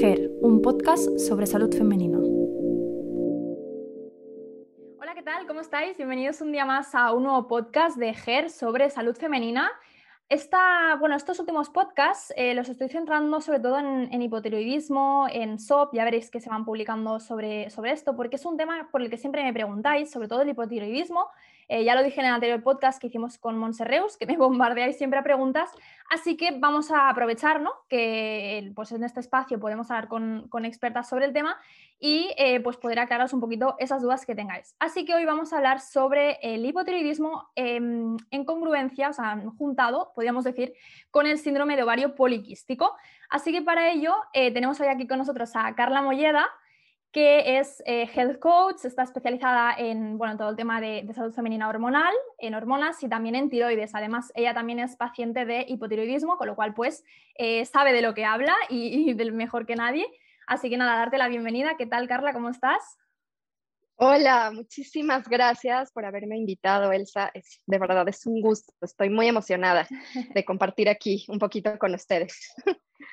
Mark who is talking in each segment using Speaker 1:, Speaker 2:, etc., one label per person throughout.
Speaker 1: GER, un podcast sobre salud femenina.
Speaker 2: Hola, ¿qué tal? ¿Cómo estáis? Bienvenidos un día más a un nuevo podcast de GER sobre salud femenina. Esta, bueno, estos últimos podcasts eh, los estoy centrando sobre todo en, hipotiroidismo, en SOP, ya veréis que se van publicando sobre, sobre esto, porque es un tema por el que siempre me preguntáis, sobre todo el hipotiroidismo, eh, ya lo dije en el anterior podcast que hicimos con Monserreus, que me bombardeáis siempre a preguntas, así que vamos a aprovechar ¿no? que pues en este espacio podemos hablar con, expertas sobre el tema y eh, pues poder aclararos un poquito esas dudas que tengáis. Así que hoy vamos a hablar sobre el hipotiroidismo em, en congruencia, o sea, juntado, podríamos decir, con el síndrome de ovario poliquístico. Así que para ello eh, tenemos hoy aquí con nosotros a Carla Molleda, que es eh, health coach, está especializada en bueno, todo el tema de, salud femenina hormonal, en hormonas y también en tiroides. Además, ella también es paciente de hipotiroidismo, con lo cual pues eh, sabe de lo que habla y, y del mejor que nadie. Así que nada, darte la bienvenida. ¿Qué tal, Carla? ¿Cómo estás?
Speaker 3: Hola, muchísimas gracias por haberme invitado, Elsa. de verdad es un gusto. Estoy muy emocionada de compartir aquí un poquito con ustedes.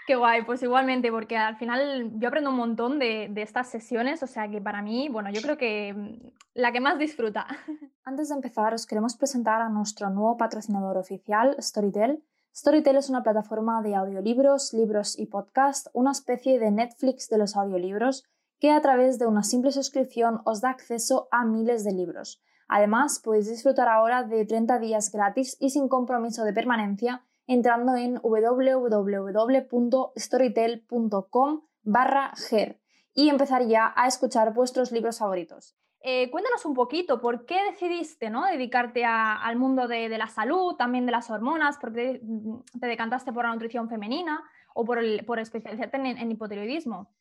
Speaker 2: Qué guay, pues igualmente, porque al final yo aprendo un montón de, de, estas sesiones, o sea que para mí, bueno, yo creo que mm, la que más disfruta.
Speaker 1: Antes de empezar, os queremos presentar a nuestro nuevo patrocinador oficial, Storytel. Storytel es una plataforma de audiolibros, libros y podcast, una especie de Netflix de los audiolibros que a través de una simple suscripción os da acceso a miles de libros. Además, podéis disfrutar ahora de 30 días gratis y sin compromiso de permanencia entrando en www.storytel.com barra ger y empezar ya a escuchar vuestros libros favoritos.
Speaker 2: Eh, cuéntanos un poquito, ¿por qué decidiste ¿no? dedicarte al mundo de, la salud, también de las hormonas? ¿Por qué te decantaste por la nutrición femenina o por, por especializarte en, hipotiroidismo?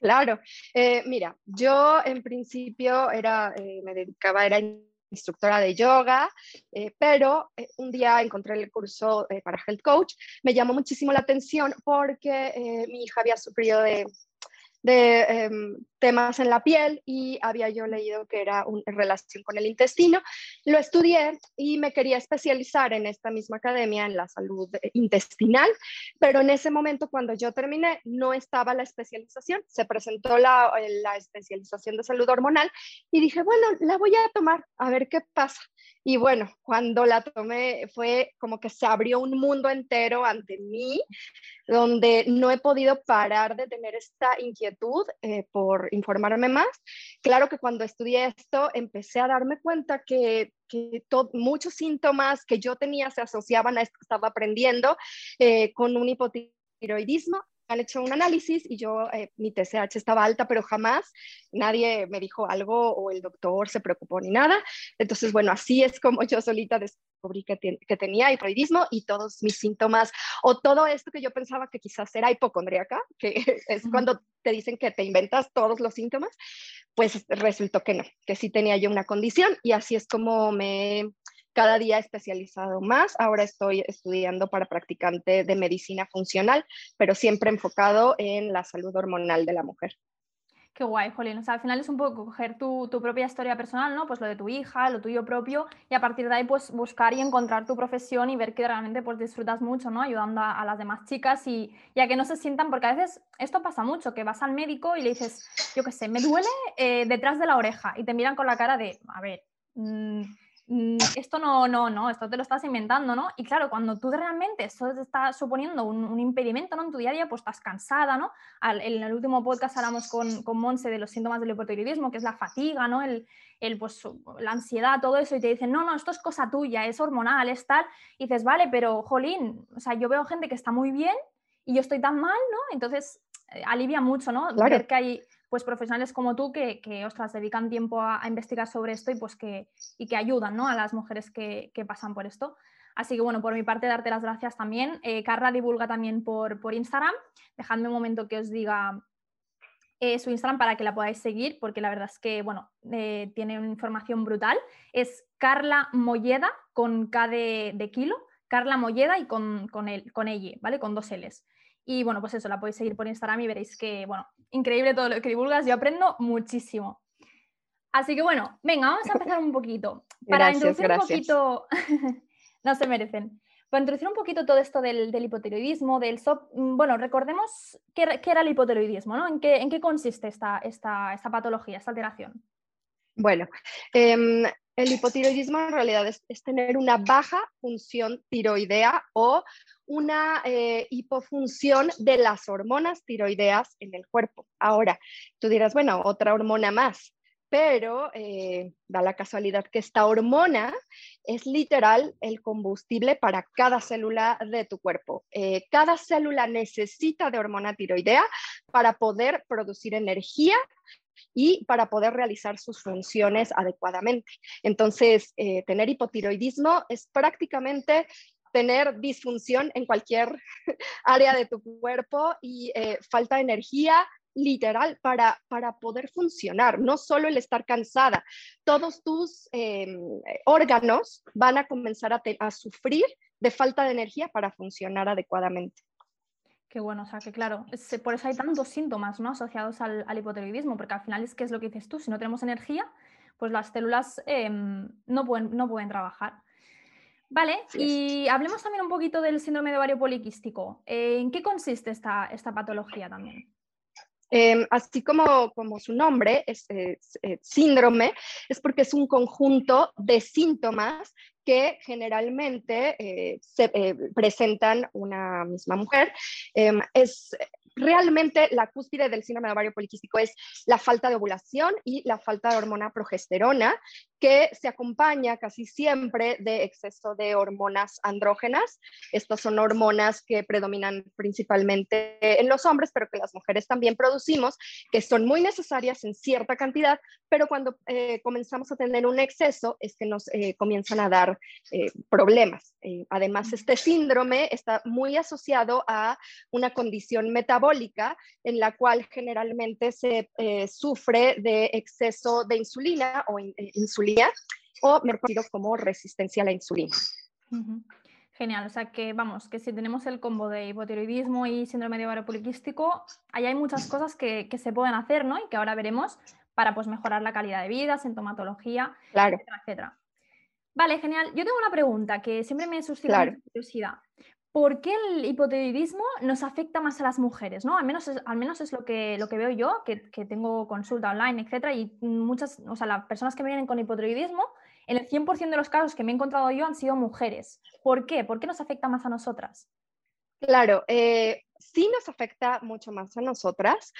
Speaker 3: Claro, eh, mira, yo en principio era, eh, me dedicaba, era instructora de yoga, eh, pero eh, un día encontré el curso eh, para Health Coach, me llamó muchísimo la atención porque mi hija había sufrido de em, temas en la piel y había yo leído que era en relación con el intestino. Lo estudié y me quería especializar en esta misma academia en la salud intestinal, pero en ese momento cuando yo terminé no estaba la especialización, se presentó la, la especialización de salud hormonal y dije, bueno, la voy a tomar a ver qué pasa. Y bueno, cuando la tomé fue como que se abrió un mundo entero ante mí, donde no he podido parar de tener esta inquietud eh, por informarme más. Claro que cuando estudié esto empecé a darme cuenta que, muchos síntomas que yo tenía se asociaban a esto que estaba aprendiendo eh, con un hipotiroidismo han hecho un análisis y yo, eh, mi TSH estaba alta, pero jamás nadie me dijo algo o el doctor se preocupó ni nada. Entonces, bueno, así es como yo solita descubrí que, que tenía hipotiroidismo y todos mis síntomas o todo esto que yo pensaba que quizás era hipocondríaca, que es cuando te dicen que te inventas todos los síntomas, pues resultó que no, que sí tenía yo una condición y así es como me cada día especializado más. Ahora estoy estudiando para practicante de medicina funcional, pero siempre enfocado en la salud hormonal de la mujer.
Speaker 2: Qué guay, Jolín. O sea, al final es un poco coger tu, propia historia personal, ¿no? Pues lo de tu hija, lo tuyo propio, y a partir de ahí, pues buscar y encontrar tu profesión y ver que realmente pues disfrutas mucho, ¿no? Ayudando a, las demás chicas y, a que no se sientan, porque a veces esto pasa mucho, que vas al médico y le dices, yo qué sé, me duele eh, detrás de la oreja y te miran con la cara de, a ver, mmm, Mm, esto no, no, no, esto te lo estás inventando, ¿no? Y claro, cuando tú realmente eso te está suponiendo un, impedimento, ¿no? En tu día a día, pues estás cansada, ¿no? en el último podcast hablamos con, con Monse de los síntomas del hipotiroidismo, que es la fatiga, ¿no? El, el, pues, la ansiedad, todo eso, y te dicen, no, no, esto es cosa tuya, es hormonal, es tal, y dices, vale, pero, jolín, o sea, yo veo gente que está muy bien y yo estoy tan mal, ¿no? Entonces, eh, alivia mucho, ¿no? Ver que hay pues profesionales como tú que, que dedican tiempo a, investigar sobre esto y pues que, y que ayudan ¿no? a las mujeres que, que, pasan por esto. Así que bueno, por mi parte darte las gracias también. Eh, Carla divulga también por, por Instagram. Dejadme un momento que os diga eh, su Instagram para que la podáis seguir, porque la verdad es que, bueno, eh, tiene una información brutal. Es Carla Molleda con K de, de kilo, Carla Molleda y con, con, el, con ella, ¿vale? Con dos L's. Y bueno, pues eso, la podéis seguir por Instagram y veréis que, bueno, increíble todo lo que divulgas, yo aprendo muchísimo. Así que bueno, venga, vamos a empezar un poquito. Para introducir un poquito, no se merecen. para introducir un poquito todo esto del, hipotiroidismo, del SOP, mm, bueno, recordemos qué, era el hipotiroidismo, ¿no? ¿En qué, en qué consiste esta, esta, esta, patología, esta alteración?
Speaker 3: Bueno, em, el hipotiroidismo en realidad es, tener una baja función tiroidea o una eh, hipofunción de las hormonas tiroideas en el cuerpo. Ahora, tú dirás, bueno, otra hormona más pero eh, da la casualidad que esta hormona es literal el combustible para cada célula de tu cuerpo. Eh, cada célula necesita de hormona tiroidea para poder producir energía y para poder realizar sus funciones adecuadamente. Entonces, eh, tener hipotiroidismo es prácticamente tener disfunción en cualquier área de tu cuerpo y falta de energía, literal para, para poder funcionar, no solo el estar cansada, todos tus em, órganos van a comenzar a, a, sufrir de falta de energía para funcionar adecuadamente.
Speaker 2: Qué bueno, o sea que claro, por eso hay tantos síntomas ¿no? asociados al, al, hipotiroidismo, porque al final es que es lo que dices tú, si no tenemos energía, pues las células em, no, pueden, no pueden trabajar. Vale, y hablemos también un poquito del síndrome de ovario poliquístico. ¿En qué consiste esta, esta patología también?
Speaker 3: Em, así como, como su nombre, es, eh, síndrome, es porque es un conjunto de síntomas que generalmente eh, se eh, presentan una misma mujer. Em, es realmente la cúspide del síndrome de ovario poliquístico es la falta de ovulación y la falta de hormona progesterona, que se acompaña casi siempre de exceso de hormonas andrógenas. Estas son hormonas que predominan principalmente en los hombres, pero que las mujeres también producimos, que son muy necesarias en cierta cantidad, pero cuando eh, comenzamos a tener un exceso es que nos eh, comienzan a dar eh, problemas. además, este síndrome está muy asociado a una condición metabólica en la cual generalmente se sufre de exceso de insulina o insulina o mejor como resistencia a la insulina.
Speaker 2: Genial, o sea que vamos, que si tenemos el combo de hipotiroidismo y síndrome de ovario poliquístico, ahí hay muchas cosas que, se pueden hacer, ¿no? Y que ahora veremos para pues, mejorar la calidad de vida, sintomatología,
Speaker 3: claro.
Speaker 2: etcétera, etcétera. Vale, genial. Yo tengo una pregunta que siempre me suscita curiosidad. ¿Por qué el hipotiroidismo nos afecta más a las mujeres? ¿no? Al, menos es, al menos es lo que, lo que veo yo, que, tengo consulta online, etcétera, y muchas, o sea, las personas que me vienen con hipotiroidismo, en el 100% de los casos que me he encontrado yo han sido mujeres. ¿Por qué? ¿Por qué nos afecta más a nosotras?
Speaker 3: Claro, eh, sí nos afecta mucho más a nosotras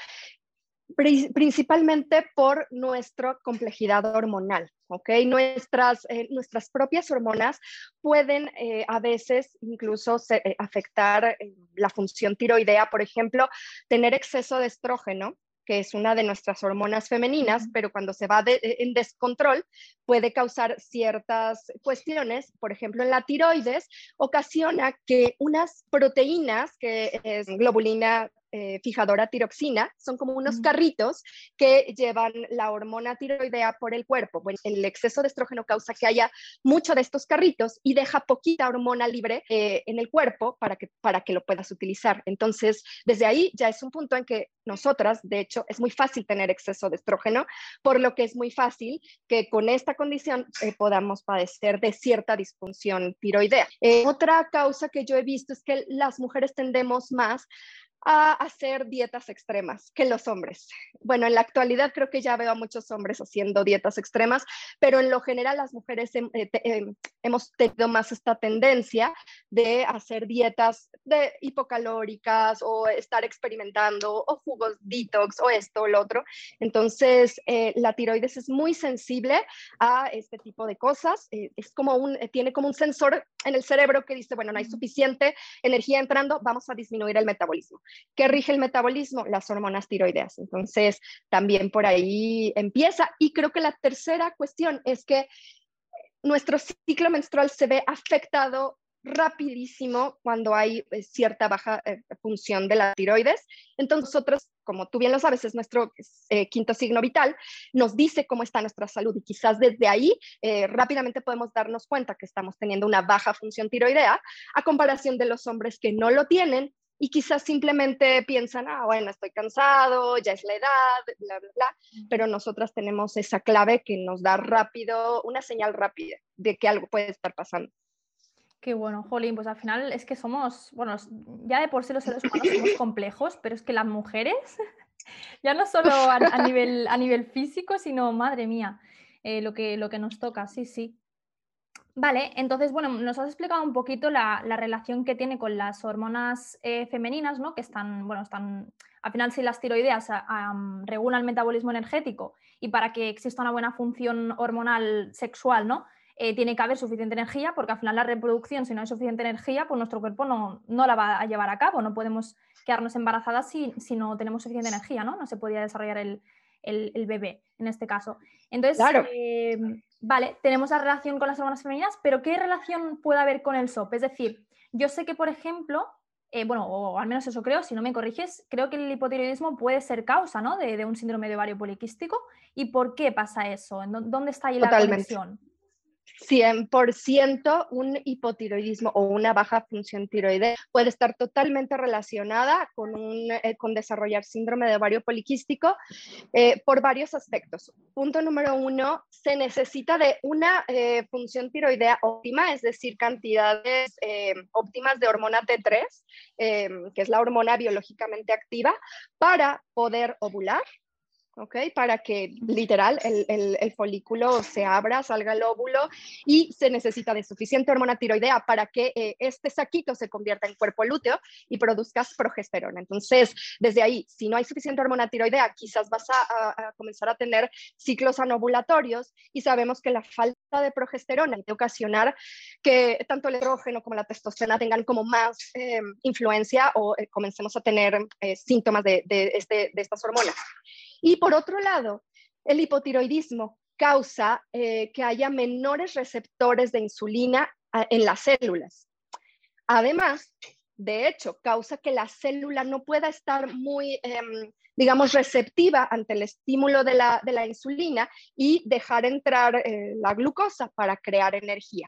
Speaker 3: principalmente por nuestra complejidad hormonal. ¿ok? Nuestras, eh, nuestras propias hormonas pueden eh, a veces incluso eh, afectar la función tiroidea, por ejemplo, tener exceso de estrógeno que es una de nuestras hormonas femeninas, pero cuando se va en descontrol puede causar ciertas cuestiones, por ejemplo en la tiroides, ocasiona que unas proteínas, que es globulina eh, fijadora tiroxina, son como unos carritos que llevan la hormona tiroidea por el cuerpo. Bueno, el exceso de estrógeno causa que haya mucho de estos carritos y deja poquita hormona libre eh, en el cuerpo para que, para que lo puedas utilizar. Entonces, desde ahí ya es un punto en que nosotras, de hecho, es muy fácil tener exceso de estrógeno, por lo que es muy fácil que con esta condición eh, podamos padecer de cierta disfunción tiroidea. otra causa que yo he visto es que las mujeres tendemos más a hacer dietas extremas que los hombres. Bueno, en la actualidad creo que ya veo a muchos hombres haciendo dietas extremas, pero en lo general las mujeres eh, em, hemos tenido más esta tendencia de hacer dietas de hipocalóricas o estar experimentando o jugos detox o esto o lo otro. Entonces, eh, la tiroides es muy sensible a este tipo de cosas. Eh, es como un, tiene como un sensor en el cerebro que dice, bueno, no hay suficiente energía entrando, vamos a disminuir el metabolismo. ¿Qué rige el metabolismo? Las hormonas tiroideas. Entonces, también por ahí empieza. Y creo que la tercera cuestión es que nuestro ciclo menstrual se ve afectado rapidísimo cuando hay eh, cierta baja eh, función de la tiroides. Entonces, nosotros, como tú bien lo sabes, es nuestro eh, quinto signo vital, nos dice cómo está nuestra salud y quizás desde ahí rápidamente podemos darnos cuenta que estamos teniendo una baja función tiroidea a comparación de los hombres que no lo tienen y quizás simplemente piensan, ah, bueno, estoy cansado, ya es la edad, bla, bla, bla, pero nosotras tenemos esa clave que nos da rápido, una señal rápida de que algo puede estar pasando.
Speaker 2: Qué bueno, Jolín, pues al final es que somos, bueno, ya de por sí los seres humanos somos complejos, pero es que las mujeres, ya no solo a, nivel, a nivel físico, sino, madre mía, eh, lo, que, lo que nos toca, sí, sí. Vale, entonces, bueno, nos has explicado un poquito la, relación que tiene con las hormonas eh, femeninas, ¿no? Que están, bueno, están, al final si las tiroideas regulan el metabolismo energético y para que exista una buena función hormonal sexual, ¿no? Eh, tiene que haber suficiente energía, porque al final la reproducción, si no hay suficiente energía, pues nuestro cuerpo no, no la va a llevar a cabo, no podemos quedarnos embarazadas si, si no tenemos suficiente energía, ¿no? No se podría desarrollar el, el, bebé en este caso. Entonces, eh, vale, tenemos la relación con las hormonas femeninas, pero ¿qué relación puede haber con el SOP? Es decir, yo sé que, por ejemplo, eh, bueno, o al menos eso creo, si no me corriges, creo que el hipotiroidismo puede ser causa ¿no? de, de, un síndrome de ovario poliquístico. ¿Y por qué pasa eso? ¿Dónde está ahí la conexión?
Speaker 3: 100% un hipotiroidismo o una baja función tiroidea puede estar totalmente relacionada con, un, eh, con desarrollar síndrome de ovario poliquístico eh, por varios aspectos. Punto número uno, se necesita de una eh, función tiroidea óptima, es decir, cantidades óptimas de hormona T3, que es la hormona biológicamente activa, para poder ovular ¿ok? Para que literal el, folículo se abra, salga el óvulo y se necesita de suficiente hormona tiroidea para que eh, este saquito se convierta en cuerpo lúteo y produzcas progesterona. Entonces, desde ahí, si no hay suficiente hormona tiroidea, quizás vas a, comenzar a tener ciclos anovulatorios y sabemos que la falta de progesterona puede ocasionar que tanto el estrógeno como la testosterona tengan como más eh, influencia o eh, comencemos a tener síntomas de, este, de estas hormonas. Y por otro lado, el hipotiroidismo causa eh, que haya menores receptores de insulina en las células. Además, de hecho, causa que la célula no pueda estar muy, em, digamos, receptiva ante el estímulo de la, insulina y dejar entrar eh, la glucosa para crear energía.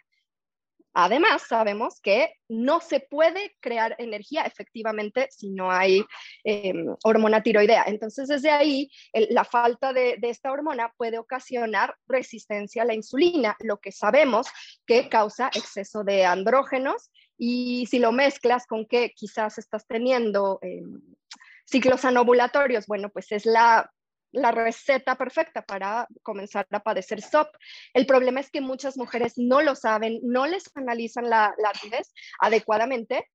Speaker 3: Además, sabemos que no se puede crear energía efectivamente si no hay em, hormona tiroidea. Entonces, desde ahí, la falta de, esta hormona puede ocasionar resistencia a la insulina, lo que sabemos que causa exceso de andrógenos. Y si lo mezclas con que quizás estás teniendo em, ciclos anovulatorios, bueno, pues es la la receta perfecta para comenzar a padecer SOP. El problema es que muchas mujeres no lo saben, no les analizan la, la adecuadamente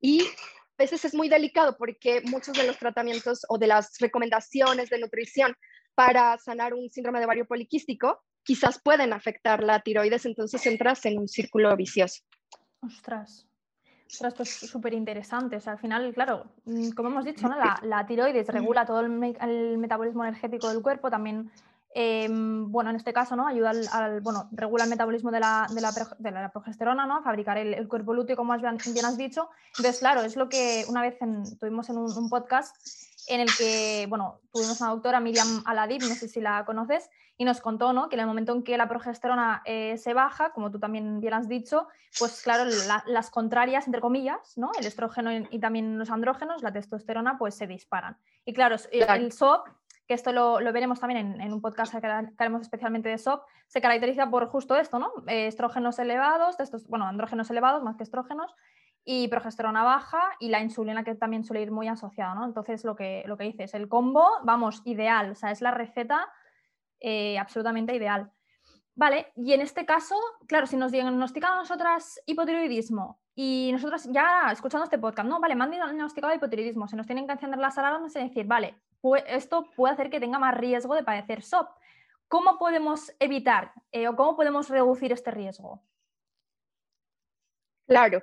Speaker 3: y a veces es muy delicado porque muchos de los tratamientos o de las recomendaciones de nutrición para sanar un síndrome de ovario poliquístico quizás pueden afectar la tiroides, entonces entras en un círculo vicioso.
Speaker 2: Ostras, esto es súper interesante. O sea, al final, claro, mm, como hemos dicho, ¿no? la, tiroides regula todo el, metabolismo energético del cuerpo, también, em, bueno, en este caso, ¿no? Ayuda al, bueno, regula el metabolismo de la, de la, progesterona, ¿no? A fabricar el, cuerpo lúteo, como bien, has dicho. Entonces, claro, es lo que una vez tuvimos en un, un, podcast en el que, bueno, tuvimos una doctora, Miriam Aladib, no sé si la conoces, y nos contó ¿no? que en el momento en que la progesterona eh, se baja, como tú también bien has dicho, pues claro, las contrarias, entre comillas, ¿no? el estrógeno y también los andrógenos, la testosterona, pues se disparan. Y claro, el SOP, que esto lo, veremos también en, un podcast que, haremos especialmente de SOP, se caracteriza por justo esto, ¿no? Eh, estrógenos elevados, estos, bueno, andrógenos elevados más que estrógenos, y progesterona baja y la insulina que también suele ir muy asociada, ¿no? Entonces lo que, lo que dices, el combo, vamos, ideal, o sea, es la receta eh, absolutamente ideal. Vale, y en este caso, claro, si nos diagnostican a nosotras hipotiroidismo y nosotros ya escuchando este podcast, no, vale, me han diagnosticado hipotiroidismo, se nos tienen que encender las alarmas y decir, vale, esto puede hacer que tenga más riesgo de padecer SOP. ¿Cómo podemos evitar eh, o cómo podemos reducir este riesgo?
Speaker 3: Claro,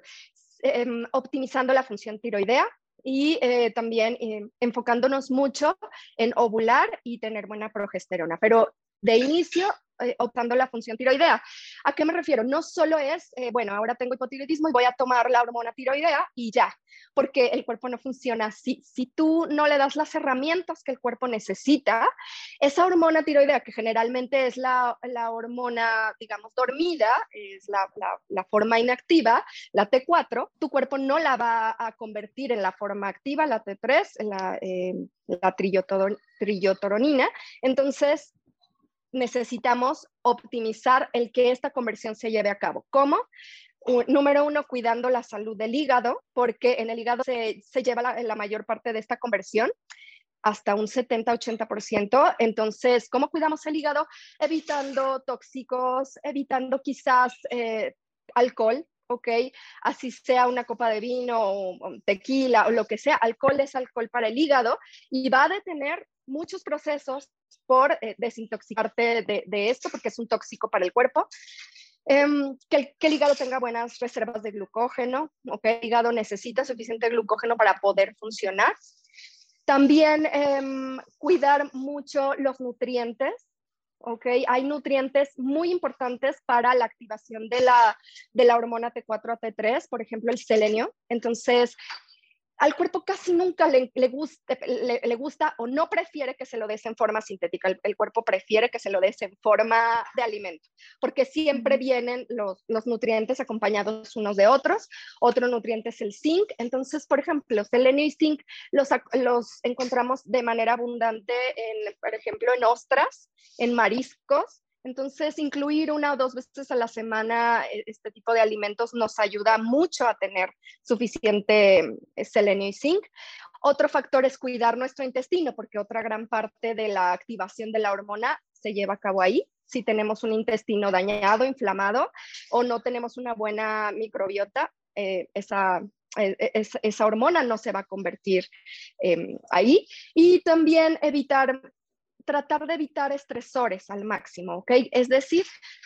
Speaker 3: em, optimizando la función tiroidea, y eh, también eh, enfocándonos mucho en ovular y tener buena progesterona. Pero de inicio eh, optando la función tiroidea. ¿A qué me refiero? No solo es, eh, bueno, ahora tengo hipotiroidismo y voy a tomar la hormona tiroidea y ya, porque el cuerpo no funciona así. Si tú no le das las herramientas que el cuerpo necesita, esa hormona tiroidea, que generalmente es la, la hormona, digamos, dormida, es la, la, forma inactiva, la T4, tu cuerpo no la va a convertir en la forma activa, la T3, en la, eh, la trillotoronina. Entonces, necesitamos optimizar el que esta conversión se lleve a cabo. ¿Cómo? número uno, cuidando la salud del hígado, porque en el hígado se, lleva la, mayor parte de esta conversión hasta un 70-80%. Entonces, ¿cómo cuidamos el hígado? Evitando tóxicos, evitando quizás eh, alcohol, ¿ok? Así sea una copa de vino o, tequila o lo que sea, alcohol es alcohol para el hígado y va a detener muchos procesos por eh, desintoxicarte de, esto, porque es un tóxico para el cuerpo. Em, que, el, hígado tenga buenas reservas de glucógeno, ¿ok? El hígado necesita suficiente glucógeno para poder funcionar. También em, cuidar mucho los nutrientes, ¿ok? Hay nutrientes muy importantes para la activación de la, de la hormona T4 a T3, por ejemplo, el selenio. Entonces, al cuerpo casi nunca le, le, gusta, le, gusta, o no prefiere que se lo des en forma sintética. El, cuerpo prefiere que se lo des en forma de alimento, porque siempre vienen los, los, nutrientes acompañados unos de otros. Otro nutriente es el zinc. Entonces, por ejemplo, selenio y zinc los, los encontramos de manera abundante, en, por ejemplo, en ostras, en mariscos, entonces, incluir una o dos veces a la semana eh, este tipo de alimentos nos ayuda mucho a tener suficiente eh, selenio y zinc. Otro factor es cuidar nuestro intestino, porque otra gran parte de la activación de la hormona se lleva a cabo ahí. Si tenemos un intestino dañado, inflamado o no tenemos una buena microbiota, eh, esa, esa, hormona no se va a convertir em, ahí. Y también evitar tratar de evitar estresores al máximo, ¿ok? Es decir,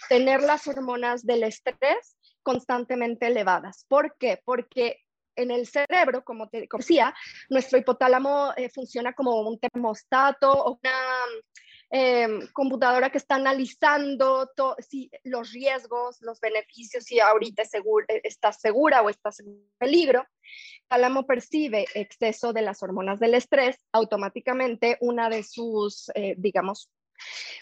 Speaker 3: tener las hormonas del estrés constantemente elevadas. ¿Por qué? Porque en el cerebro, como te decía, nuestro hipotálamo eh, funciona como un termostato o una Em, computadora que está analizando si los riesgos, los beneficios, si ahorita seguro, eh, estás segura o estás en peligro. Tálamo percibe exceso de las hormonas del estrés, automáticamente una de sus, eh, digamos,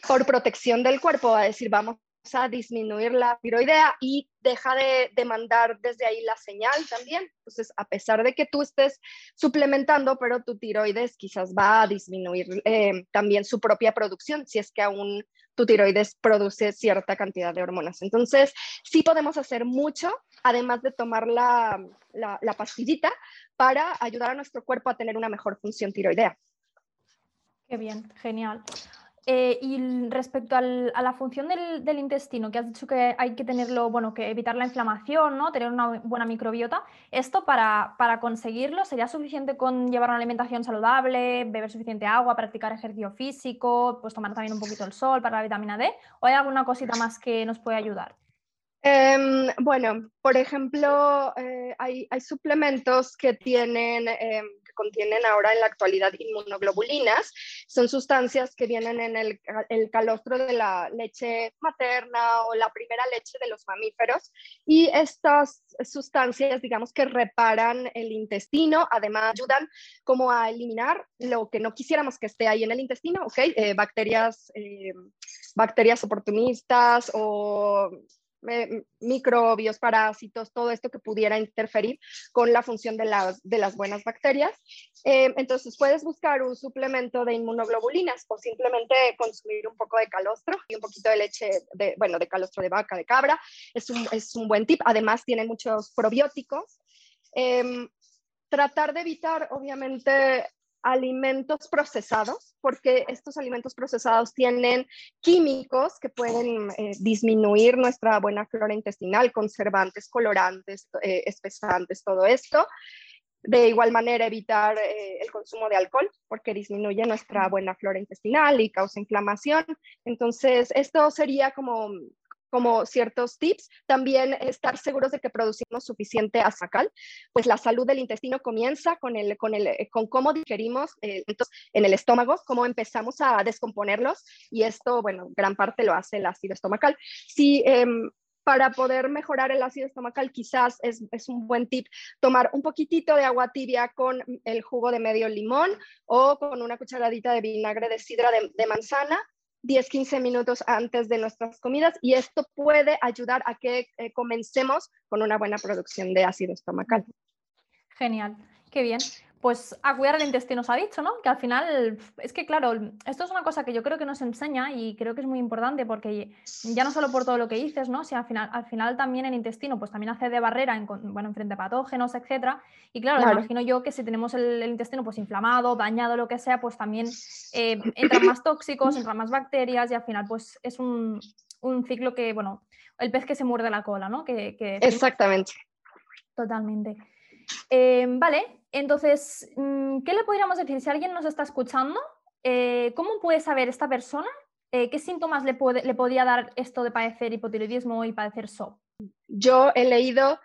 Speaker 3: por protección del cuerpo va a decir, vamos a disminuir la tiroidea y deja de, mandar desde ahí la señal también. Entonces, a pesar de que tú estés suplementando, pero tu tiroides quizás va a disminuir eh, también su propia producción, si es que aún tu tiroides produce cierta cantidad de hormonas. Entonces, sí podemos hacer mucho, además de tomar la, la, pastillita, para ayudar a nuestro cuerpo a tener una mejor función tiroidea.
Speaker 2: Qué bien, genial. Eh, y respecto a la función del, intestino, que has dicho que hay que tenerlo, bueno, que evitar la inflamación, ¿no? Tener una buena microbiota. ¿Esto para, para conseguirlo sería suficiente con llevar una alimentación saludable, beber suficiente agua, practicar ejercicio físico, pues tomar también un poquito el sol para la vitamina D? ¿O hay alguna cosita más que nos puede ayudar?
Speaker 3: Em, bueno, por ejemplo, eh, hay, hay, suplementos que tienen em, contienen ahora en la actualidad inmunoglobulinas. Son sustancias que vienen en el, el calostro de la leche materna o la primera leche de los mamíferos. Y estas sustancias, digamos que reparan el intestino, además ayudan como a eliminar lo que no quisiéramos que esté ahí en el intestino, ¿ok? Eh, bacterias, eh, bacterias oportunistas o microbios, parásitos, todo esto que pudiera interferir con la función de las, buenas bacterias. Eh, entonces puedes buscar un suplemento de inmunoglobulinas o simplemente consumir un poco de calostro y un poquito de leche, de, bueno, de calostro de vaca, de cabra. Es un, es un buen tip. Además tiene muchos probióticos. Em, tratar de evitar, obviamente, alimentos procesados, porque estos alimentos procesados tienen químicos que pueden eh, disminuir nuestra buena flora intestinal, conservantes, colorantes, eh, espesantes, todo esto. De igual manera, evitar eh, el consumo de alcohol, porque disminuye nuestra buena flora intestinal y causa inflamación. Entonces, esto sería como como ciertos tips. También estar seguros de que producimos suficiente azacal, pues la salud del intestino comienza con, el, con, el, eh, con cómo digerimos eh, en el estómago, cómo empezamos a descomponerlos y esto, bueno, gran parte lo hace el ácido estomacal. Si em, para poder mejorar el ácido estomacal, quizás es, es, un buen tip tomar un poquitito de agua tibia con el jugo de medio limón o con una cucharadita de vinagre de sidra de manzana 10-15 minutos antes de nuestras comidas y esto puede ayudar a que eh, comencemos con una buena producción de ácido estomacal.
Speaker 2: Genial, qué bien. Pues a cuidar el intestino, se ha dicho, ¿no? Que al final, es que claro, esto es una cosa que yo creo que nos enseña y creo que es muy importante porque ya no solo por todo lo que dices, ¿no? Si al final, al final también el intestino, pues también hace de barrera en, bueno, frente a patógenos, etcétera. Y claro, imagino yo que si tenemos el, intestino pues inflamado, dañado, lo que sea, pues también eh, entran más tóxicos, entran más bacterias y al final pues es un, ciclo que, bueno, el pez que se muerde la cola, ¿no? Que,
Speaker 3: Exactamente.
Speaker 2: Totalmente. Eh, vale, entonces, mm, ¿qué le podríamos decir? Si alguien nos está escuchando, eh, ¿cómo puede saber esta persona eh, qué síntomas le, puede, le podría dar esto de padecer hipotiroidismo y padecer SOP?
Speaker 3: Yo he leído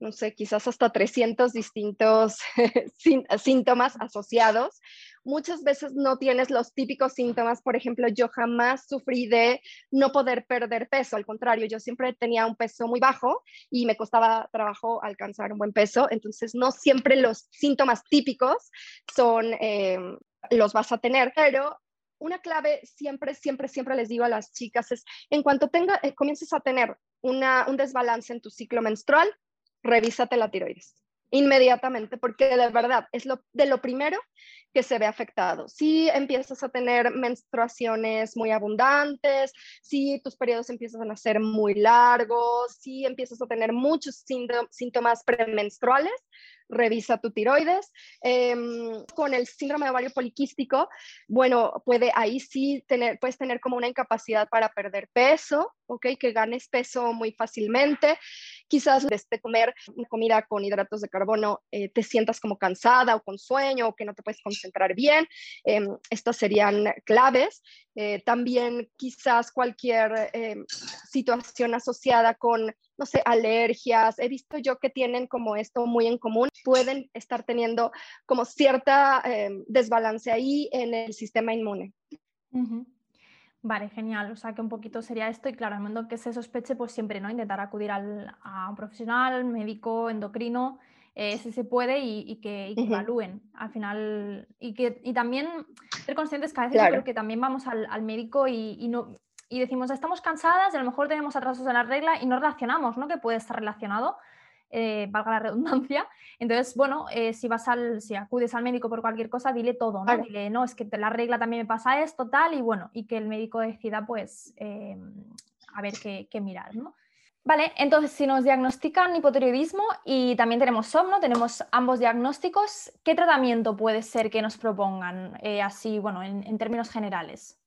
Speaker 3: no sé, quizás hasta 300 distintos síntomas asociados. Muchas veces no tienes los típicos síntomas, por ejemplo, yo jamás sufrí de no poder perder peso, al contrario, yo siempre tenía un peso muy bajo y me costaba trabajo alcanzar un buen peso, entonces no siempre los síntomas típicos son, eh, los vas a tener, pero una clave siempre, siempre, siempre les digo a las chicas es, en cuanto tenga, eh, comiences a tener una, un desbalance en tu ciclo menstrual, revísate la tiroides inmediatamente, porque de verdad es lo, de lo primero que se ve afectado. Si empiezas a tener menstruaciones muy abundantes, si tus periodos empiezan a ser muy largos, si empiezas a tener muchos síntomas premenstruales, revisa tu tiroides. Em, con el síndrome de ovario poliquístico, bueno, puede ahí sí tener, puedes tener como una incapacidad para perder peso, ¿ok? Que ganes peso muy fácilmente. Quizás desde comer comida con hidratos de carbono eh, te sientas como cansada o con sueño o que no te puedes concentrar bien. Em, estas serían claves. Eh, también quizás cualquier em, situación asociada con, no sé, alergias. He visto yo que tienen como esto muy en común. Pueden estar teniendo como cierta em, desbalance ahí en el sistema inmune.
Speaker 2: Vale, genial. O sea que un poquito sería esto y claro, al momento que se sospeche, pues siempre, ¿no? Intentar acudir a un profesional, médico, endocrino, eh, si se puede y, que, evalúen al final. Y, que, y también ser conscientes que a veces creo que también vamos al, médico y, no, y decimos, estamos cansadas, y a lo mejor tenemos atrasos en la regla y no relacionamos, ¿no? Que puede estar relacionado. Eh, valga la redundancia. Entonces, bueno, eh, si vas al, si acudes al médico por cualquier cosa, dile todo, ¿no? Dile, no, es que la regla también me pasa esto, tal, y bueno, y que el médico decida, pues, a ver qué, qué mirar, ¿no? Vale, entonces si nos diagnostican hipotiroidismo y también tenemos somno, tenemos ambos diagnósticos, ¿qué tratamiento puede ser que nos propongan eh, así, bueno, en, términos generales?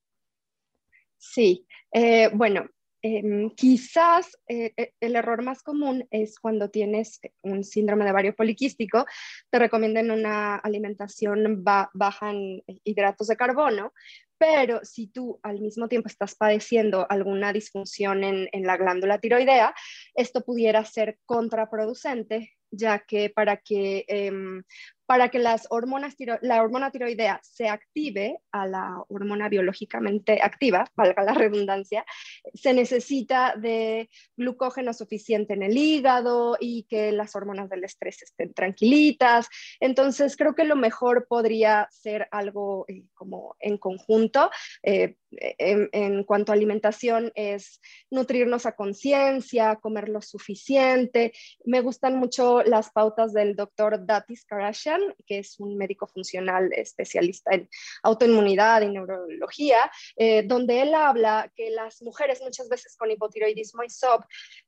Speaker 3: Sí, eh, bueno, em, quizás eh, el error más común es cuando tienes un síndrome de ovario poliquístico, te recomiendan una alimentación baja en hidratos de carbono, pero si tú al mismo tiempo estás padeciendo alguna disfunción en, la glándula tiroidea, esto pudiera ser contraproducente, ya que para que em, para que las hormonas la hormona tiroidea se active a la hormona biológicamente activa, valga la redundancia, se necesita de glucógeno suficiente en el hígado y que las hormonas del estrés estén tranquilitas. Entonces, creo que lo mejor podría ser algo eh, como en conjunto. Eh, en, cuanto a alimentación es nutrirnos a conciencia, comer lo suficiente. Me gustan mucho las pautas del doctor Datis Karashian, que es un médico funcional especialista en autoinmunidad y neurología, eh, donde él habla que las mujeres muchas veces con hipotiroidismo y SOP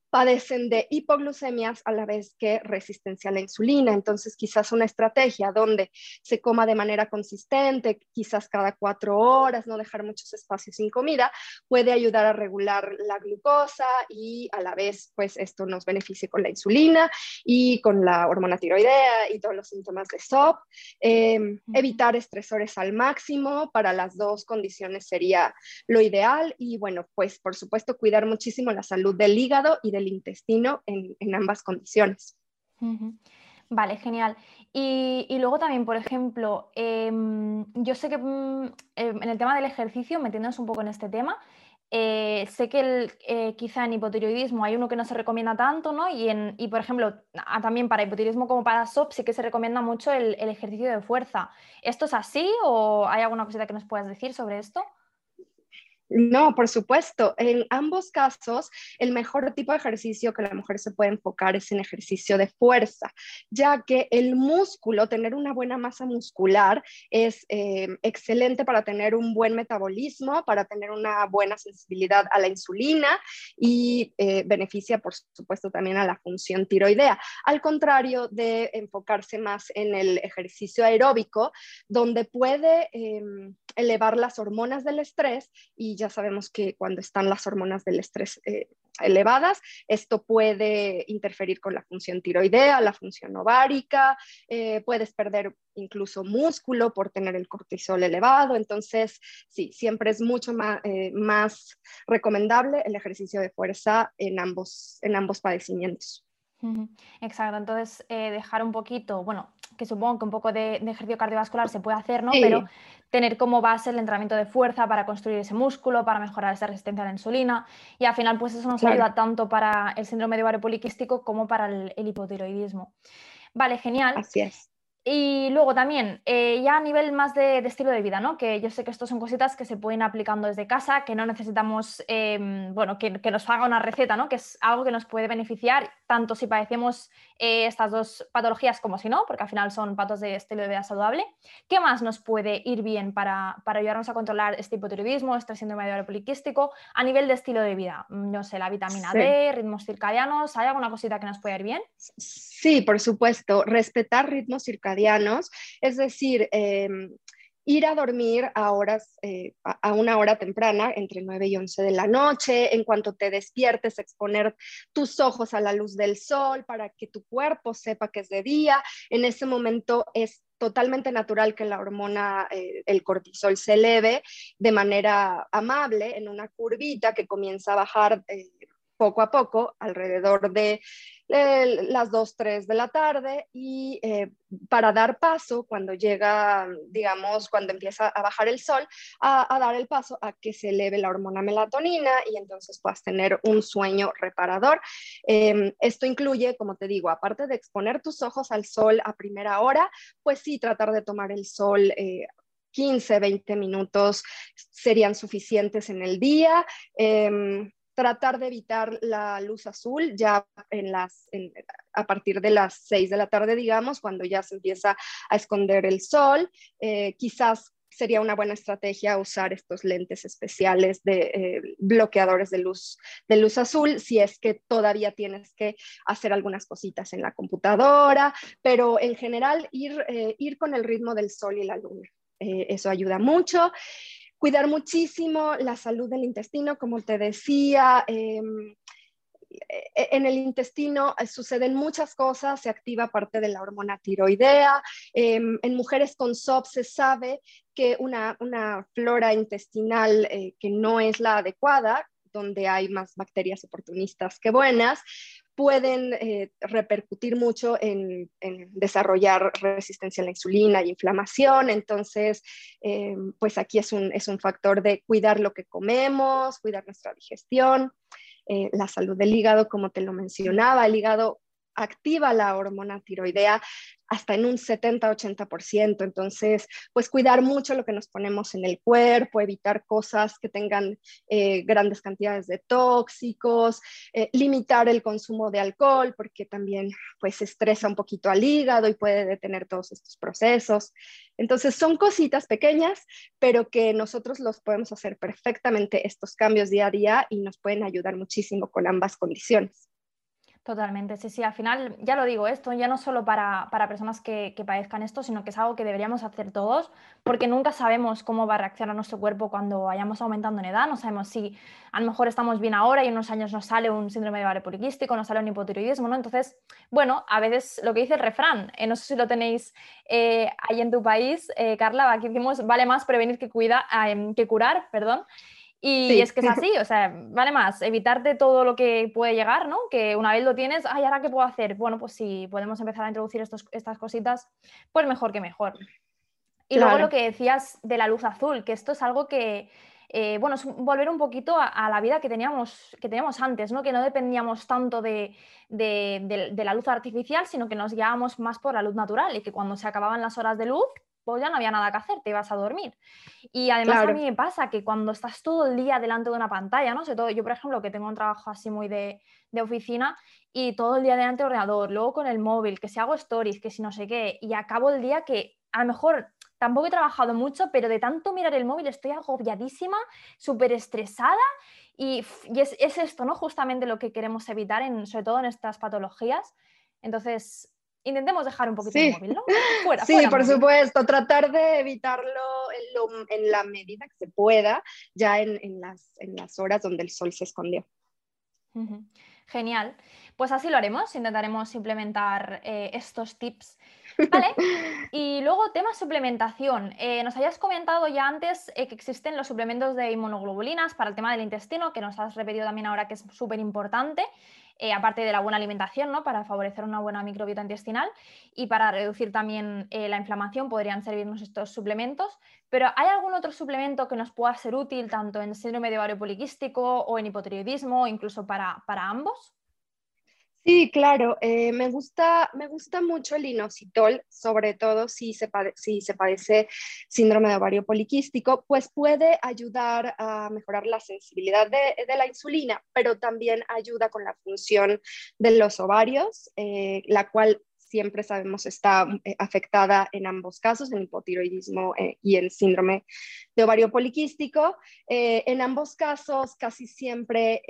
Speaker 3: padecen de hipoglucemias a la vez que resistencia a la insulina. Entonces, quizás una estrategia donde se coma de manera consistente, quizás cada cuatro horas, no dejar muchos espacios sin comida, puede ayudar a regular la glucosa y a la vez, pues esto nos beneficia con la insulina y con la hormona tiroidea y todos los síntomas de SOP. Em, evitar estresores al máximo para las dos condiciones sería lo ideal y bueno, pues por supuesto cuidar muchísimo la salud del hígado y de el intestino en, ambas condiciones.
Speaker 2: Vale, genial. Y, luego también, por ejemplo, em, yo sé que mm, em, en el tema del ejercicio, metiéndonos un poco en este tema, eh, sé que eh, quizá en hipotiroidismo hay uno que no se recomienda tanto, ¿no? Y por ejemplo, también para hipotiroidismo como para SOP sí que se recomienda mucho el, el, ejercicio de fuerza. ¿Esto es así o hay alguna cosita que nos puedas decir sobre esto?
Speaker 3: No, por supuesto. En ambos casos, el mejor tipo de ejercicio que la mujer se puede enfocar es en ejercicio de fuerza, ya que el músculo, tener una buena masa muscular, es eh, excelente para tener un buen metabolismo, para tener una buena sensibilidad a la insulina y eh, beneficia, por supuesto, también a la función tiroidea. Al contrario de enfocarse más en el ejercicio aeróbico, donde puede em, elevar las hormonas del estrés y ya sabemos que cuando están las hormonas del estrés eh, elevadas, esto puede interferir con la función tiroidea, la función ovárica, eh, puedes perder incluso músculo por tener el cortisol elevado. Entonces, sí, siempre es mucho más, eh, más recomendable el ejercicio de fuerza en ambos, en ambos padecimientos.
Speaker 2: Exacto, entonces dejar un poquito, bueno, que supongo que un poco de, ejercicio cardiovascular se puede hacer, ¿no? Pero tener como base el entrenamiento de fuerza para construir ese músculo, para mejorar esa resistencia a la insulina y al final pues eso nos ayuda tanto para el síndrome de ovario poliquístico como para el, el hipotiroidismo. Vale, genial.
Speaker 3: Así es.
Speaker 2: Y luego también, eh, ya a nivel más de, estilo de vida, ¿no? Que yo sé que estos son cositas que se pueden aplicando desde casa, que no necesitamos, em, bueno, que, nos haga una receta, ¿no? Que es algo que nos puede beneficiar tanto si padecemos eh, estas dos patologías como si no, porque al final son patos de estilo de vida saludable. ¿Qué más nos puede ir bien para, ayudarnos a controlar este hipotiroidismo, este síndrome de poliquístico a nivel de estilo de vida? No sé, la vitamina D, ritmos circadianos, ¿hay alguna cosita que nos pueda ir bien?
Speaker 3: Sí, por supuesto. Respetar ritmos circadianos, es decir, em, ir a dormir a horas, eh, a una hora temprana, entre 9 y 11 de la noche, en cuanto te despiertes, exponer tus ojos a la luz del sol para que tu cuerpo sepa que es de día. En ese momento es totalmente natural que la hormona, eh, el cortisol, se eleve de manera amable en una curvita que comienza a bajar eh, poco a poco, alrededor de las 2, 3 de la tarde y eh, para dar paso cuando llega, digamos, cuando empieza a bajar el sol, a, dar el paso a que se eleve la hormona melatonina y entonces puedas tener un sueño reparador. Em, esto incluye, como te digo, aparte de exponer tus ojos al sol a primera hora, pues sí, tratar de tomar el sol. 15, eh, 20 minutos serían suficientes en el día. Em, tratar de evitar la luz azul ya a partir de las 6 de la tarde, digamos, cuando ya se empieza a esconder el sol. Eh, quizás sería una buena estrategia usar estos lentes especiales de eh, bloqueadores de luz, de luz azul si es que todavía tienes que hacer algunas cositas en la computadora, pero en general ir, eh, ir con el ritmo del sol y la luna. eso ayuda mucho cuidar muchísimo la salud del intestino, como te decía. Em, e, en el intestino eh, suceden muchas cosas, se activa parte de la hormona tiroidea. Em, en mujeres con SOP se sabe que una, flora intestinal eh, que no es la adecuada, donde hay más bacterias oportunistas que buenas, pueden eh, repercutir mucho en, desarrollar resistencia a la insulina y inflamación. Entonces, eh, pues aquí es un, es un factor de cuidar lo que comemos, cuidar nuestra digestión, eh, la salud del hígado, como te lo mencionaba, el hígado activa la hormona tiroidea hasta en un 70-80%. Entonces, pues cuidar mucho lo que nos ponemos en el cuerpo, evitar cosas que tengan eh, grandes cantidades de tóxicos, eh, limitar el consumo de alcohol, porque también pues estresa un poquito al hígado y puede detener todos estos procesos. Entonces, son cositas pequeñas, pero que nosotros los podemos hacer perfectamente estos cambios día a día y nos pueden ayudar muchísimo con ambas condiciones.
Speaker 2: Totalmente, sí, sí, al final ya lo digo, esto ya no solo para, personas que, padezcan esto, sino que es algo que deberíamos hacer todos, porque nunca sabemos cómo va a reaccionar nuestro cuerpo cuando vayamos aumentando en edad, no sabemos si a lo mejor estamos bien ahora y en unos años nos sale un síndrome de ovario poliquístico, nos sale un hipotiroidismo, ¿no? Entonces, bueno, a veces lo que dice el refrán, eh, no sé si lo tenéis eh, ahí en tu país, eh, Carla, aquí decimos, vale más prevenir que, cuida, em, que curar, perdón, y es que es así, o sea, vale más evitarte todo lo que puede llegar, ¿no? Que una vez lo tienes, ay, ¿ahora qué puedo hacer? Bueno, pues si podemos empezar a introducir estos, estas cositas, pues mejor que mejor. Y luego lo que decías de la luz azul, que esto es algo que, eh, bueno, es volver un poquito a, la vida que teníamos, que teníamos antes, ¿no? Que no dependíamos tanto de, de, de la luz artificial, sino que nos guiábamos más por la luz natural y que cuando se acababan las horas de luz, pues ya no había nada que hacer, te ibas a dormir. Y además a mí me pasa que cuando estás todo el día delante de una pantalla, ¿no? Sobre todo yo, por ejemplo, que tengo un trabajo así muy de, de oficina y todo el día delante del ordenador, luego con el móvil, que si hago stories, que si no sé qué, y acabo el día que a lo mejor tampoco he trabajado mucho, pero de tanto mirar el móvil estoy agobiadísima, súper estresada y, es, esto, ¿no? Justamente lo que queremos evitar, en, sobre todo en estas patologías. Entonces, intentemos dejar un poquito el móvil, ¿no?
Speaker 3: Fuera, sí, por supuesto, tratar de evitarlo en, la medida que se pueda, ya en, las, en las horas donde el sol se escondió.
Speaker 2: Genial. Pues así lo haremos, intentaremos implementar eh, estos tips. ¿Vale? Y luego, tema suplementación. Eh, nos habías comentado ya antes eh, que existen los suplementos de inmunoglobulinas para el tema del intestino, que nos has repetido también ahora que es súper importante. Aparte de la buena alimentación, ¿no? para favorecer una buena microbiota intestinal y para reducir también la inflamación podrían servirnos estos suplementos. Pero ¿hay algún otro suplemento que nos pueda ser útil tanto en síndrome de ovario poliquístico o en hipotiroidismo, incluso para, para ambos?
Speaker 3: Sí, claro, eh, me, gusta, me gusta mucho el inositol, sobre todo si se, padece síndrome de ovario poliquístico, pues puede ayudar a mejorar la sensibilidad de, la insulina, pero también ayuda con la función de los ovarios, eh, la cual siempre sabemos está eh, afectada en ambos casos, en hipotiroidismo eh, y en síndrome de ovario poliquístico. Eh, en ambos casos, casi siempre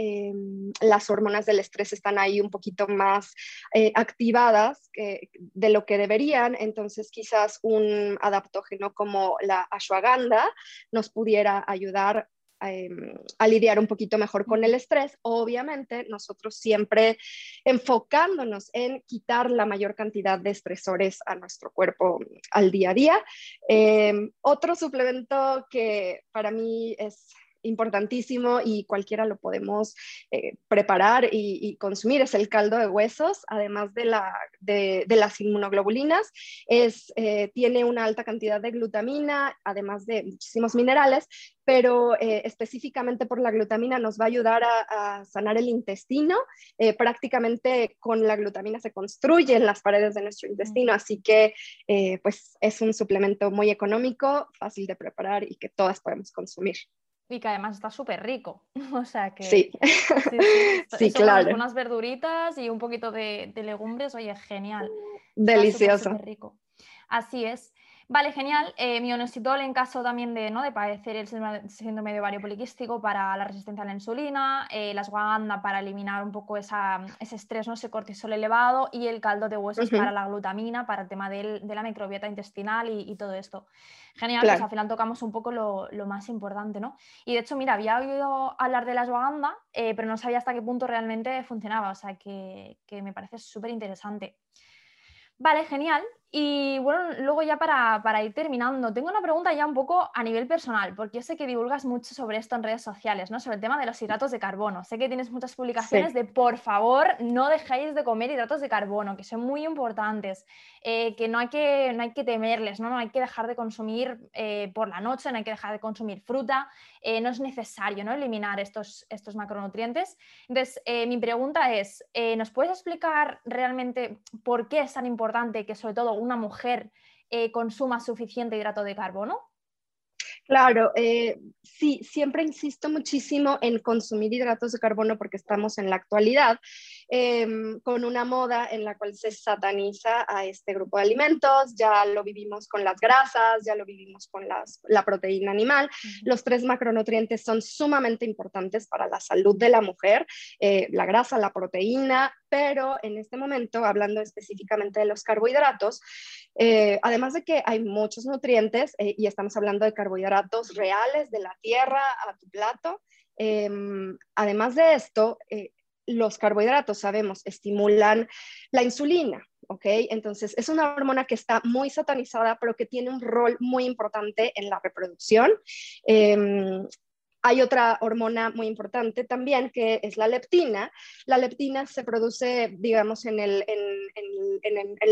Speaker 3: las hormonas del estrés están ahí un poquito más activadas de lo que deberían, entonces quizás un adaptógeno como la ashwagandha nos pudiera ayudar Em, a lidiar un poquito mejor con el estrés. Obviamente, nosotros siempre enfocándonos en quitar la mayor cantidad de estresores a nuestro cuerpo al día a día. Em, otro suplemento que para mí es importantísimo y cualquiera lo podemos eh, preparar y, consumir. Es el caldo de huesos, además de, la, de, las inmunoglobulinas. Es, eh, tiene una alta cantidad de glutamina, además de muchísimos minerales, pero eh, específicamente por la glutamina nos va a ayudar a, sanar el intestino. prácticamente con la glutamina se construyen las paredes de nuestro intestino, así que pues es un suplemento muy económico, fácil de preparar y que todas podemos consumir
Speaker 2: y que además está súper rico. O sea que.
Speaker 3: Sí, sí, claro.
Speaker 2: Unas verduritas y un poquito de, legumbres, oye, genial.
Speaker 3: Delicioso.
Speaker 2: rico. Así es. Vale, genial. Eh, mionositol en caso también de, ¿no? de padecer el síndrome de ovario poliquístico para la resistencia a la insulina, eh, la ashwagandha para eliminar un poco ese estrés, ¿no? ese cortisol elevado y el caldo de huesos para la glutamina, para el tema de la microbiota intestinal y, todo esto. Genial, pues al final tocamos un poco lo, más importante, ¿no? Y de hecho, mira, había oído hablar de la ashwagandha, eh, pero no sabía hasta qué punto realmente funcionaba, o sea que, que me parece súper interesante. Vale, genial. Y bueno, luego ya para, ir terminando, tengo una pregunta ya un poco a nivel personal, porque yo sé que divulgas mucho sobre esto en redes sociales, ¿no? Sobre el tema de los hidratos de carbono. Sé que tienes muchas publicaciones de por favor no dejéis de comer hidratos de carbono, que son muy importantes, eh, que, no hay que no hay que temerles, ¿no? No hay que dejar de consumir eh, por la noche, no hay que dejar de consumir fruta, eh, no es necesario ¿no? eliminar estos, estos macronutrientes. Entonces, mi pregunta es, ¿nos puedes explicar realmente por qué es tan importante que sobre todo una mujer eh, consuma suficiente hidrato de carbono?
Speaker 3: Claro, eh, sí, siempre insisto muchísimo en consumir hidratos de carbono porque estamos en la actualidad em, con una moda en la cual se sataniza a este grupo de alimentos, ya lo vivimos con las grasas, ya lo vivimos con la proteína animal. Los tres macronutrientes son sumamente importantes para la salud de la mujer, eh, la grasa, la proteína, pero en este momento, hablando específicamente de los carbohidratos, eh, además de que hay muchos nutrientes y estamos hablando de carbohidratos, reales de la tierra a tu plato. Em, además de esto, eh, los carbohidratos, sabemos, estimulan la insulina, ¿ok? Entonces, es una hormona que está muy satanizada, pero que tiene un rol muy importante en la reproducción. Em, hay otra hormona muy importante también, que es la leptina. La leptina se produce, digamos, en,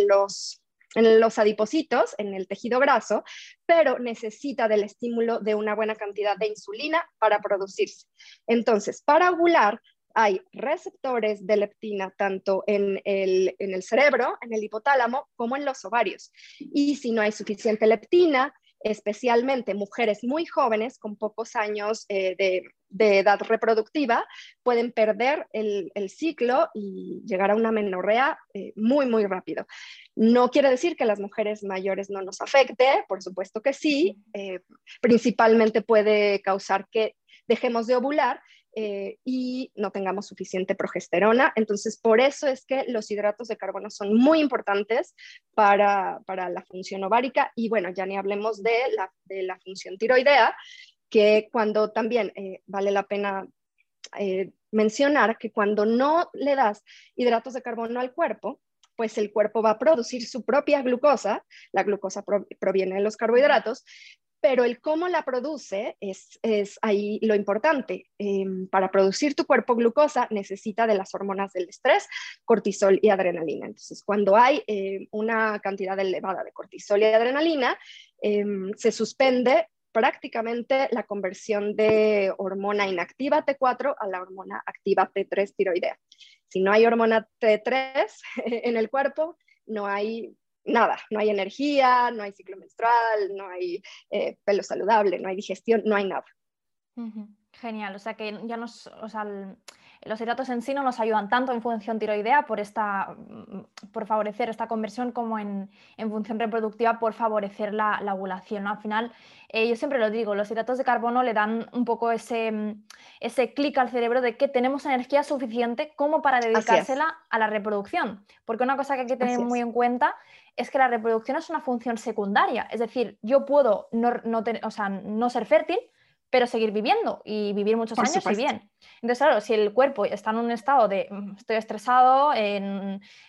Speaker 3: los en los adipocitos, en el tejido graso, pero necesita del estímulo de una buena cantidad de insulina para producirse. Entonces, para ovular, hay receptores de leptina tanto en el, en el cerebro, en el hipotálamo, como en los ovarios. Y si no hay suficiente leptina, especialmente mujeres muy jóvenes con pocos años eh, de, edad reproductiva, pueden perder el, ciclo y llegar a una menorrea eh, muy, muy rápido. No quiere decir que las mujeres mayores no nos afecte, por supuesto que sí, eh, principalmente puede causar que dejemos de ovular, eh, y no tengamos suficiente progesterona. Entonces, por eso es que los hidratos de carbono son muy importantes para, la función ovárica y bueno, ya ni hablemos de la, de la función tiroidea, que cuando también eh, vale la pena eh, mencionar que cuando no le das hidratos de carbono al cuerpo, pues el cuerpo va a producir su propia glucosa, la glucosa proviene de los carbohidratos, pero el cómo la produce es, ahí lo importante. Em, para producir tu cuerpo glucosa necesita de las hormonas del estrés, cortisol y adrenalina. Entonces, cuando hay eh, una cantidad elevada de cortisol y adrenalina, em, se suspende prácticamente la conversión de hormona inactiva T4 a la hormona activa T3 tiroidea. Si no hay hormona T3 en el cuerpo, no hay nada, no hay energía, no hay ciclo menstrual, no hay eh, pelo saludable, no hay digestión, no hay nada.
Speaker 2: Genial, o sea que ya nos, o sea, los hidratos en sí no nos ayudan tanto en función tiroidea por, esta, mm, por favorecer esta conversión como en, función reproductiva por favorecer la, ovulación. Al final, eh, yo siempre lo digo, los hidratos de carbono le dan un poco ese, mm, ese clic al cerebro de que tenemos energía suficiente como para dedicársela a la reproducción. Porque una cosa que hay que tener muy en cuenta es que la reproducción es una función secundaria. Es decir, yo puedo no, no ser fértil, pero seguir viviendo y vivir muchos años y bien. Entonces, claro, si el cuerpo está en un estado de mm, estoy estresado,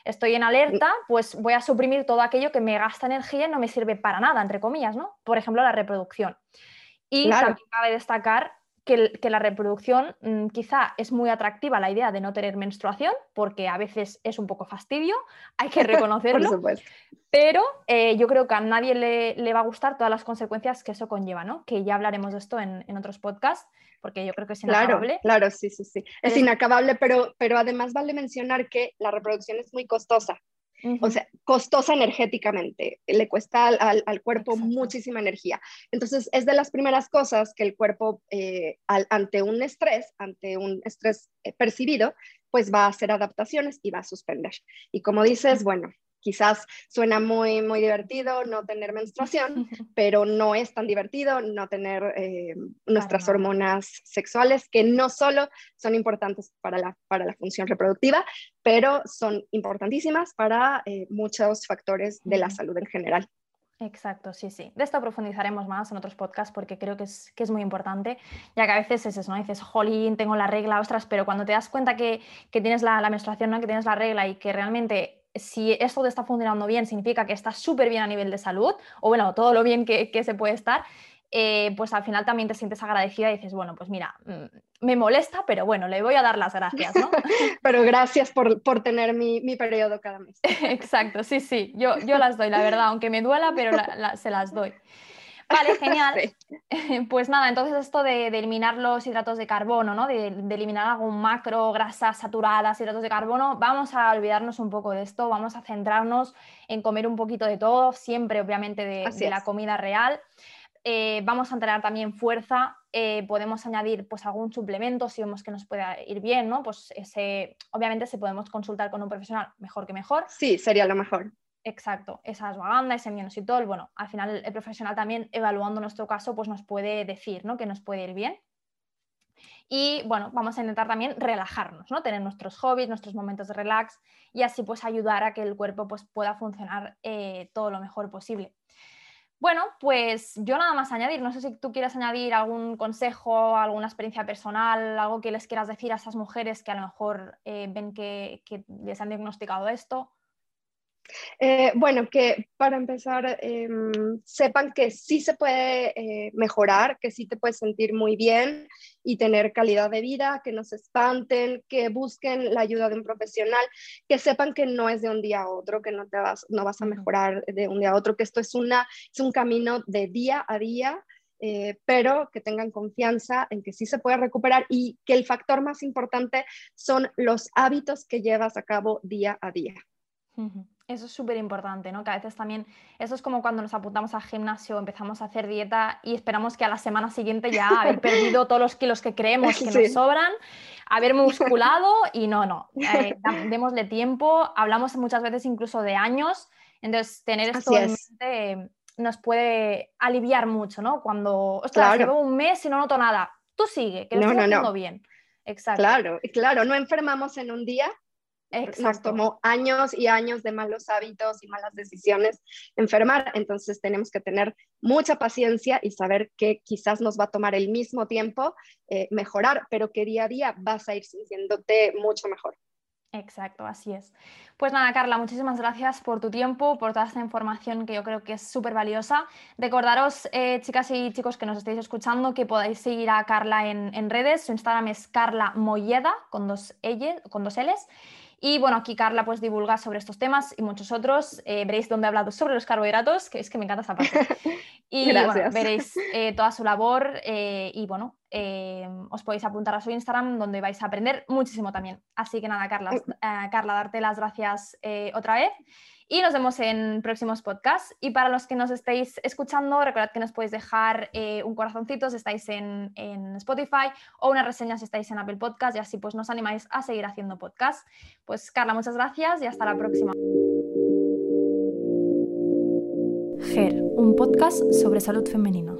Speaker 2: estoy en alerta, pues voy a suprimir todo aquello que me gasta energía y no me sirve para nada, entre comillas, ¿no? Por ejemplo, la reproducción. Y también cabe destacar que, la reproducción mm, quizá es muy atractiva la idea de no tener menstruación, porque a veces es un poco fastidio, hay que reconocerlo, pero eh, yo creo que a nadie le, va a gustar todas las consecuencias que eso conlleva, ¿no? que ya hablaremos de esto en, otros podcasts, porque yo creo que es inacabable.
Speaker 3: Claro, claro, sí, sí, sí. Es inacabable, pero, pero además vale mencionar que la reproducción es muy costosa. O sea, costosa energéticamente, le cuesta al, cuerpo muchísima energía. Entonces, es de las primeras cosas que el cuerpo, eh, ante un estrés, ante un estrés eh, percibido, pues va a hacer adaptaciones y va a suspender. Y como dices, bueno, quizás suena muy, muy divertido no tener menstruación, pero no es tan divertido no tener eh, nuestras hormonas sexuales, que no solo son importantes para la, para la función reproductiva, pero son importantísimas para eh, muchos factores de la salud en general.
Speaker 2: Exacto, sí, sí. De esto profundizaremos más en otros podcasts porque creo que es, que es muy importante, ya que a veces es eso, ¿no? Dices, jolín, tengo la regla, ostras, pero cuando te das cuenta que, que tienes la, la menstruación, ¿no? que tienes la regla y que realmente si esto te está funcionando bien, significa que estás súper bien a nivel de salud, o bueno, todo lo bien que, se puede estar, eh, pues al final también te sientes agradecida y dices, bueno, pues mira, mm, me molesta, pero bueno, le voy a dar las gracias, ¿no?
Speaker 3: pero gracias por, tener mi, periodo cada mes.
Speaker 2: Exacto, sí, sí, yo, yo las doy, la verdad, aunque me duela, pero se las doy. Vale, genial. Pues nada, entonces esto de, eliminar los hidratos de carbono, ¿no? De, eliminar algún macro, grasas saturadas, hidratos de carbono, vamos a olvidarnos un poco de esto, vamos a centrarnos en comer un poquito de todo, siempre obviamente de, la comida real. Eh, vamos a entrenar también fuerza, eh, podemos añadir pues algún suplemento si vemos que nos puede ir bien, ¿no? Pues ese, obviamente si podemos consultar con un profesional, mejor que mejor.
Speaker 3: Sí, sería lo mejor.
Speaker 2: Exacto, esa ashwagandha, ese mienositol, bueno, al final el profesional también evaluando nuestro caso pues nos puede decir ¿no? que nos puede ir bien. Y bueno, vamos a intentar también relajarnos, ¿no? tener nuestros hobbies, nuestros momentos de relax y así pues ayudar a que el cuerpo pues, pueda funcionar eh, todo lo mejor posible. Bueno, pues yo nada más añadir, no sé si tú quieres añadir algún consejo, alguna experiencia personal, algo que les quieras decir a esas mujeres que a lo mejor eh, ven que les han diagnosticado esto.
Speaker 3: Eh, bueno, que para empezar em, sepan que sí se puede eh, mejorar, que sí te puedes sentir muy bien y tener calidad de vida, que no se espanten, que busquen la ayuda de un profesional, que sepan que no es de un día a otro, que no, te vas, no vas a mejorar de un día a otro, que esto es, una, es un camino de día a día eh, pero que tengan confianza en que sí se puede recuperar y que el factor más importante son los hábitos que llevas a cabo día a día.
Speaker 2: Eso es súper importante, ¿no? Que a veces también, eso es como cuando nos apuntamos al gimnasio, empezamos a hacer dieta y esperamos que a la semana siguiente ya haber perdido todos los kilos que creemos que nos sobran, haber musculado y no, no, eh, démosle tiempo, hablamos muchas veces incluso de años, entonces tener esto en mente nos puede aliviar mucho, ¿no? Cuando, ostras, llevo un mes y no noto nada, tú sigue, que lo no, haciendo bien.
Speaker 3: Exacto. Claro, claro, no enfermamos en un día, nos tomó años y años de malos hábitos y malas decisiones enfermar, entonces tenemos que tener mucha paciencia y saber que quizás nos va a tomar el mismo tiempo eh, mejorar, pero que día a día vas a ir sintiéndote mucho mejor.
Speaker 2: Exacto, así es. Pues nada, Carla, muchísimas gracias por tu tiempo, por toda esta información que yo creo que es súper valiosa. Recordaros, eh, chicas y chicos que nos estéis escuchando, que podáis seguir a Carla en, en redes. Su Instagram es Carla Molleda, con dos, con dos L's. Y bueno, aquí Carla pues divulga sobre estos temas y muchos otros. Eh, veréis dónde ha hablado sobre los carbohidratos, que es que me encanta esta parte. Y veréis eh, toda su labor eh, y bueno, os podéis apuntar a su Instagram donde vais a aprender muchísimo también. Así que nada, Carla, Carla darte las gracias otra vez y nos vemos en próximos podcasts. Y para los que nos estéis escuchando, recordad que nos podéis dejar eh, un corazoncito si estáis en, en, Spotify o una reseña si estáis en Apple Podcast y así pues nos animáis a seguir haciendo podcast. Pues Carla, muchas gracias y hasta la próxima.
Speaker 1: GER, un podcast sobre salud femenina.